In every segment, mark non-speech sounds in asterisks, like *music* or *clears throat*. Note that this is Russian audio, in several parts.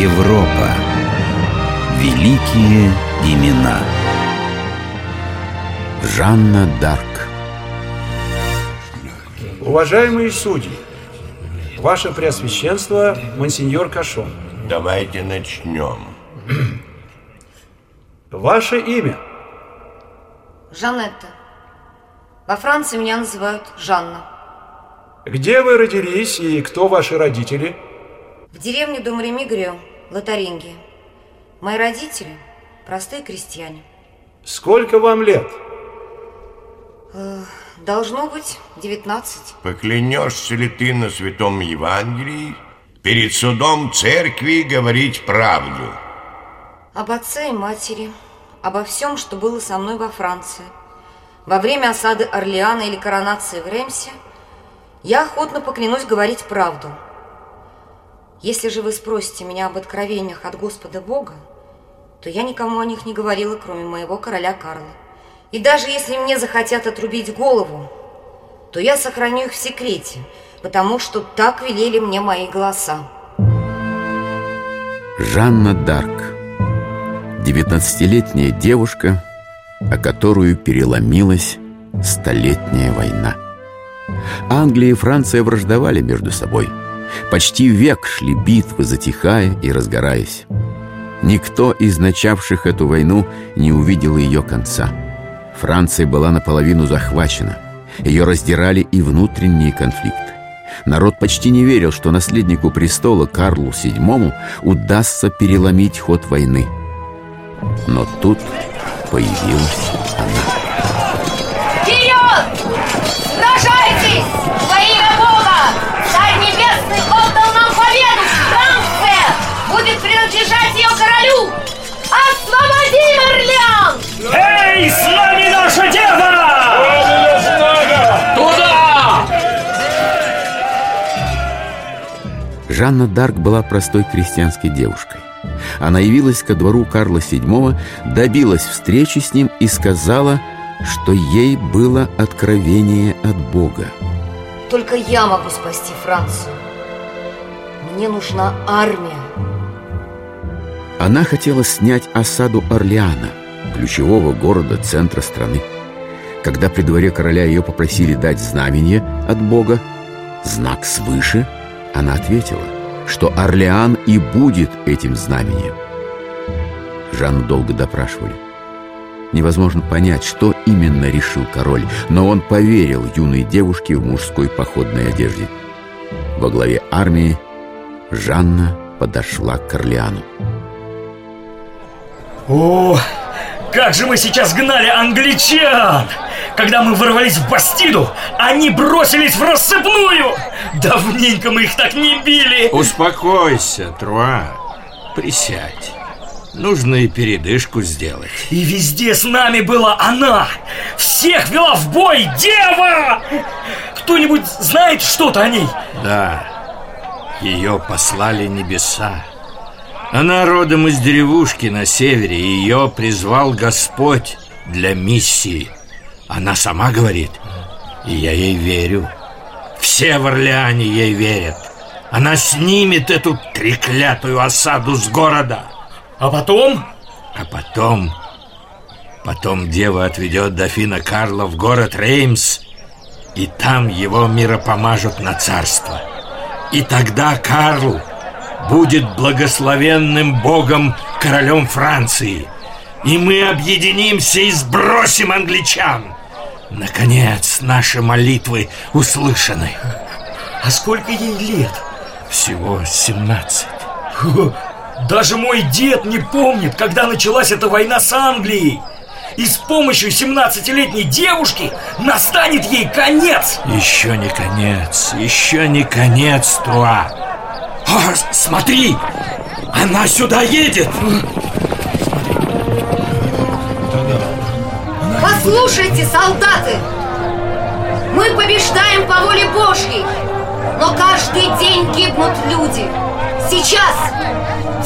Европа. Великие имена. Жанна Дарк. Уважаемые судьи, Ваше Преосвященство, монсеньор Кашон. Давайте начнем. *clears throat* Ваше имя? Жанетта. Во Франции меня называют Жанна. Где вы родились и кто ваши родители? В деревне Домремигрио, Лотарингия. Мои родители – простые крестьяне. Сколько вам лет? Э, должно быть 19. Поклянешься ли ты на Святом Евангелии перед судом церкви говорить правду? Об отце и матери, обо всем, что было со мной во Франции. Во время осады Орлеана или коронации в Ремсе я охотно поклянусь говорить правду. Если же вы спросите меня об откровениях от Господа Бога, то я никому о них не говорила, кроме моего короля Карла. И даже если мне захотят отрубить голову, то я сохраню их в секрете, потому что так велели мне мои голоса. Жанна Дарк 19-летняя девушка, о которую переломилась Столетняя война. Англия и Франция враждовали между собой. Почти век шли битвы, затихая и разгораясь. Никто из начавших эту войну не увидел ее конца – Франция была наполовину захвачена. Ее раздирали и внутренние конфликты. Народ почти не верил, что наследнику престола Карлу VII удастся переломить ход войны. Но тут появилась Эй, с нами наша дева! Туда! Жанна Дарк была простой крестьянской девушкой. Она явилась ко двору Карла VII, добилась встречи с ним и сказала, что ей было откровение от Бога. Только я могу спасти Францию. Мне нужна армия. Она хотела снять осаду Орлеана, ключевого города центра страны. Когда при дворе короля ее попросили дать знамение от Бога, знак свыше, она ответила, что Орлеан и будет этим знамением. Жанну долго допрашивали. Невозможно понять, что именно решил король, но он поверил юной девушке в мужской походной одежде. Во главе армии Жанна подошла к Орлеану. О, как же мы сейчас гнали англичан! Когда мы ворвались в Бастиду, они бросились в рассыпную! Давненько мы их так не били! Успокойся, Труа. Присядь. Нужно и передышку сделать. И везде с нами была она! Всех вела в бой дева! Кто-нибудь знает что-то о ней? Да, ее послали небеса. Она родом из деревушки на севере, и ее призвал Господь для миссии. Она сама говорит, и я ей верю. Все в Орлеане ей верят. Она снимет эту треклятую осаду с города. А потом? А потом... Потом дева отведет дофина Карла в город Реймс, и там его миропомажут на царство. И тогда Карл будет благословенным Богом королем Франции. И мы объединимся и сбросим англичан. Наконец, наши молитвы услышаны. А сколько ей лет? Всего 17. Даже мой дед не помнит, когда началась эта война с Англией. И с помощью 17-летней девушки настанет ей конец. Еще не конец, еще не конец, Труа. О, смотри, она сюда едет. Послушайте, солдаты! Мы побеждаем по воле Божьей, но каждый день гибнут люди. Сейчас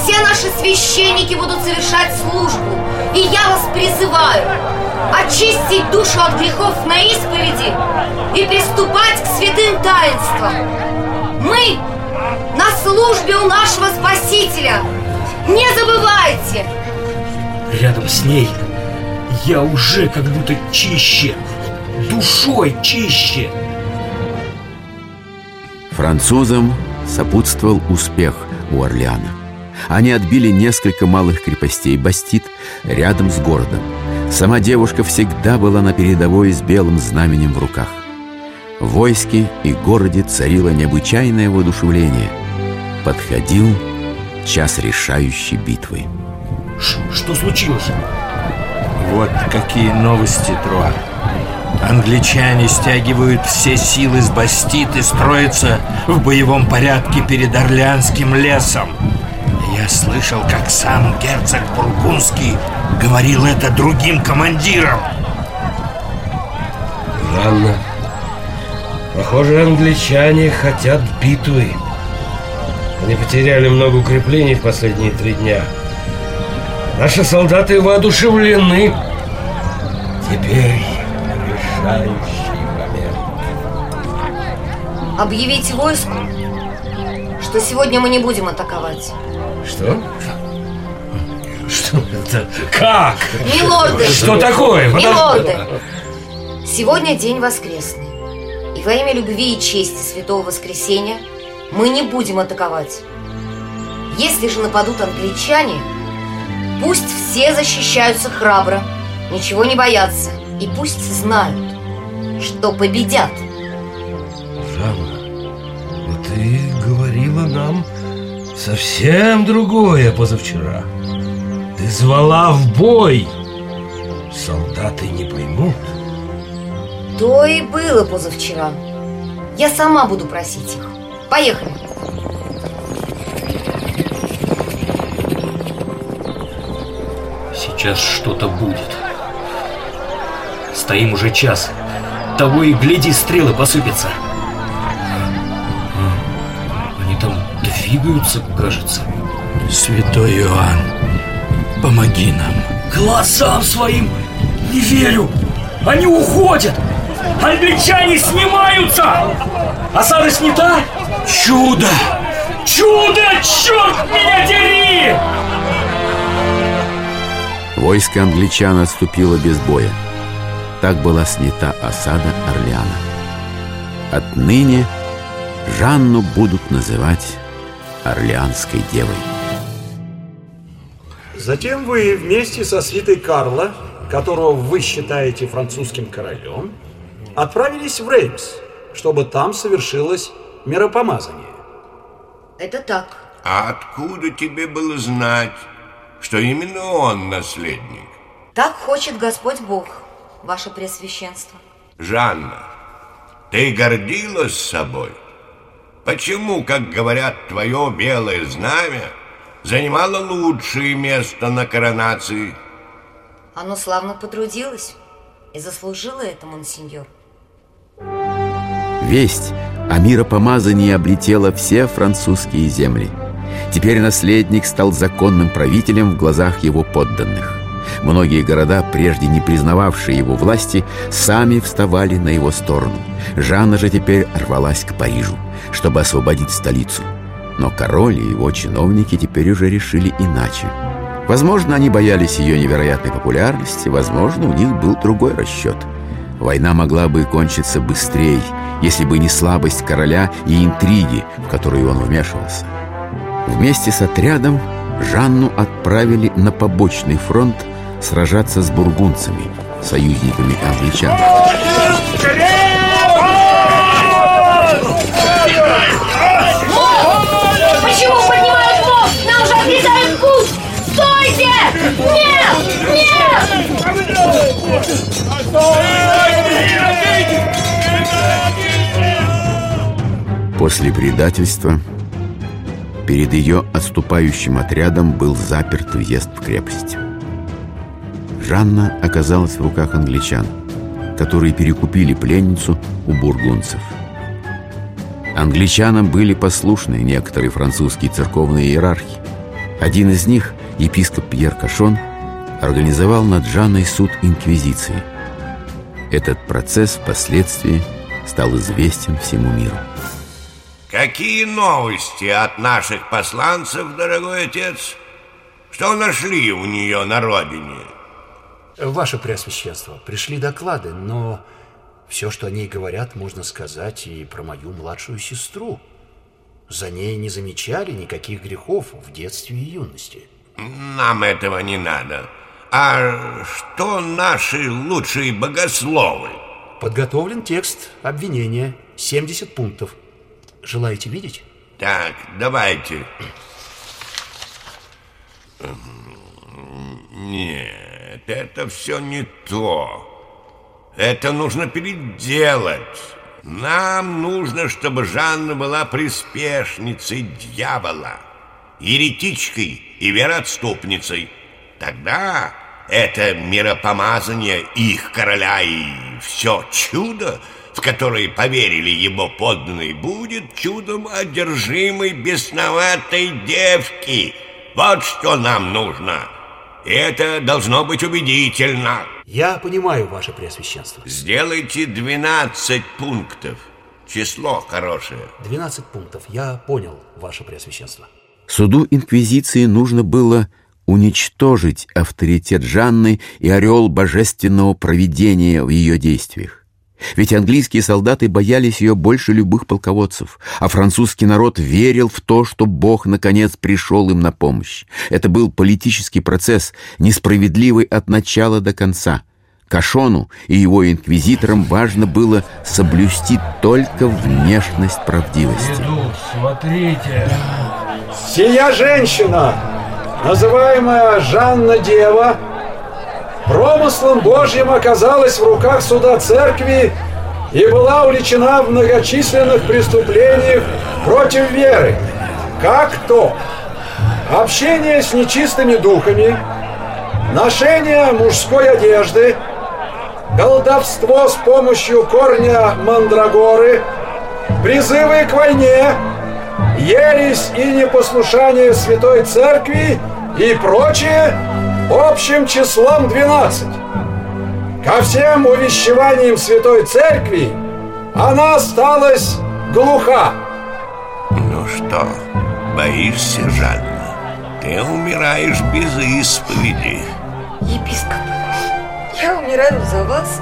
все наши священники будут совершать службу, и я вас призываю очистить душу от грехов на исповеди и приступать к святым таинствам. Мы на службе у нашего Спасителя. Не забывайте! Рядом с ней я уже как будто чище, душой чище. Французам сопутствовал успех у Орлеана. Они отбили несколько малых крепостей Бастит рядом с городом. Сама девушка всегда была на передовой с белым знаменем в руках. В войске и городе царило необычайное воодушевление. Подходил час решающей битвы. Ш что случилось? Вот какие новости, Труа. Англичане стягивают все силы с Бастит и строятся в боевом порядке перед Орлеанским лесом. Я слышал, как сам герцог Бургундский говорил это другим командирам. Жанна, похоже, англичане хотят битвы. Они потеряли много укреплений в последние три дня. Наши солдаты воодушевлены. Теперь решающий момент. Объявите войску, что сегодня мы не будем атаковать. Что? Что это? Как? Милорды! Что такое? Милорды! Сегодня день воскресный. Во имя любви и чести Святого Воскресения мы не будем атаковать. Если же нападут англичане, пусть все защищаются храбро, ничего не боятся. И пусть знают, что победят. Жанна, но ты говорила нам совсем другое позавчера. Ты звала в бой. Солдаты не поймут. То и было позавчера. Я сама буду просить их. Поехали. Сейчас что-то будет. Стоим уже час. Того и гляди, стрелы посыпятся. Они там двигаются, кажется. Святой Иоанн, помоги нам. Глазам своим не верю. Они уходят. Англичане снимаются. Осада снята. Чудо! Чудо, черт меня дери! Войско англичан отступило без боя. Так была снята осада Орлеана. Отныне Жанну будут называть Орлеанской девой. Затем вы вместе со свитой Карла, которого вы считаете французским королем, отправились в Реймс, чтобы там совершилось миропомазание. Это так. А откуда тебе было знать, что именно он наследник? Так хочет Господь Бог, ваше Преосвященство. Жанна, ты гордилась собой? Почему, как говорят, твое белое знамя занимало лучшее место на коронации? Оно славно потрудилось и заслужило это, монсеньор. Весть о миропомазании облетела все французские земли. Теперь наследник стал законным правителем в глазах его подданных. Многие города, прежде не признававшие его власти, сами вставали на его сторону. Жанна же теперь рвалась к Парижу, чтобы освободить столицу. Но король и его чиновники теперь уже решили иначе. Возможно, они боялись ее невероятной популярности, возможно, у них был другой расчет. Война могла бы кончиться быстрее, если бы не слабость короля и интриги, в которые он вмешивался. Вместе с отрядом Жанну отправили на побочный фронт сражаться с бургунцами, союзниками англичан. Предательства перед ее отступающим отрядом был заперт въезд в крепость. Жанна оказалась в руках англичан, которые перекупили пленницу у бургунцев. Англичанам были послушны некоторые французские церковные иерархи. Один из них, епископ Пьер Кашон, организовал над Жанной суд инквизиции. Этот процесс впоследствии стал известен всему миру. Какие новости от наших посланцев, дорогой отец? Что нашли у нее на родине? Ваше Преосвященство, пришли доклады, но все, что о ней говорят, можно сказать и про мою младшую сестру. За ней не замечали никаких грехов в детстве и юности. Нам этого не надо. А что наши лучшие богословы? Подготовлен текст обвинения, 70 пунктов. Желаете видеть? Так, давайте. Нет, это все не то. Это нужно переделать. Нам нужно, чтобы Жанна была приспешницей дьявола, еретичкой и вероотступницей. Тогда это миропомазание их короля и все чудо, в которое поверили его подданные, будет чудом одержимой бесноватой девки. Вот что нам нужно. И это должно быть убедительно. Я понимаю, Ваше Преосвященство. Сделайте 12 пунктов. Число хорошее. 12 пунктов. Я понял, Ваше Преосвященство. Суду Инквизиции нужно было уничтожить авторитет Жанны и орел божественного провидения в ее действиях. Ведь английские солдаты боялись ее больше любых полководцев, а французский народ верил в то, что Бог наконец пришел им на помощь. Это был политический процесс, несправедливый от начала до конца. Кашону и его инквизиторам важно было соблюсти только внешность правдивости. Идут, смотрите. Сия женщина, называемая Жанна Дева, промыслом Божьим оказалась в руках суда церкви и была уличена в многочисленных преступлениях против веры. Как то общение с нечистыми духами, ношение мужской одежды, колдовство с помощью корня мандрагоры, призывы к войне, ересь и непослушание Святой Церкви и прочее общим числом 12. Ко всем увещеваниям Святой Церкви она осталась глуха. Ну что, боишься, Жанна? Ты умираешь без исповеди. Епископ, я умираю за вас.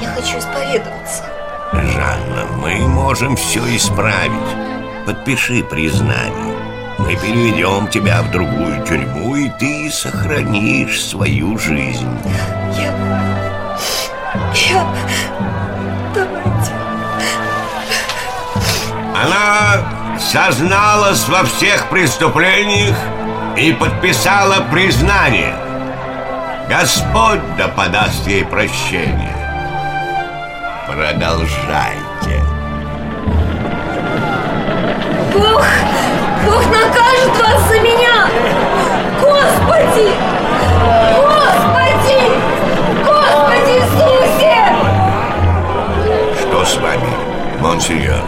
Я хочу исповедоваться. Жанна, мы можем все исправить. Подпиши признание. Мы переведем тебя в другую тюрьму, и ты сохранишь свою жизнь. Я... Я... Давайте. Она созналась во всех преступлениях и подписала признание. Господь да подаст ей прощение. Продолжайте. Бог! Бог накажет вас за меня! Господи! Господи! Господи Иисусе! Что с вами, монсеньор?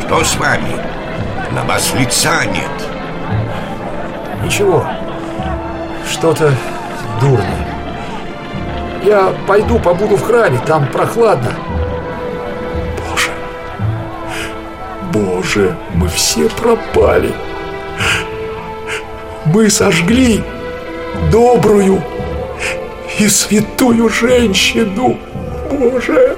Что с вами? На вас лица нет. Ничего, что-то дурно. Я пойду побуду в храме, там прохладно. Боже, мы все пропали. Мы сожгли добрую и святую женщину. Боже,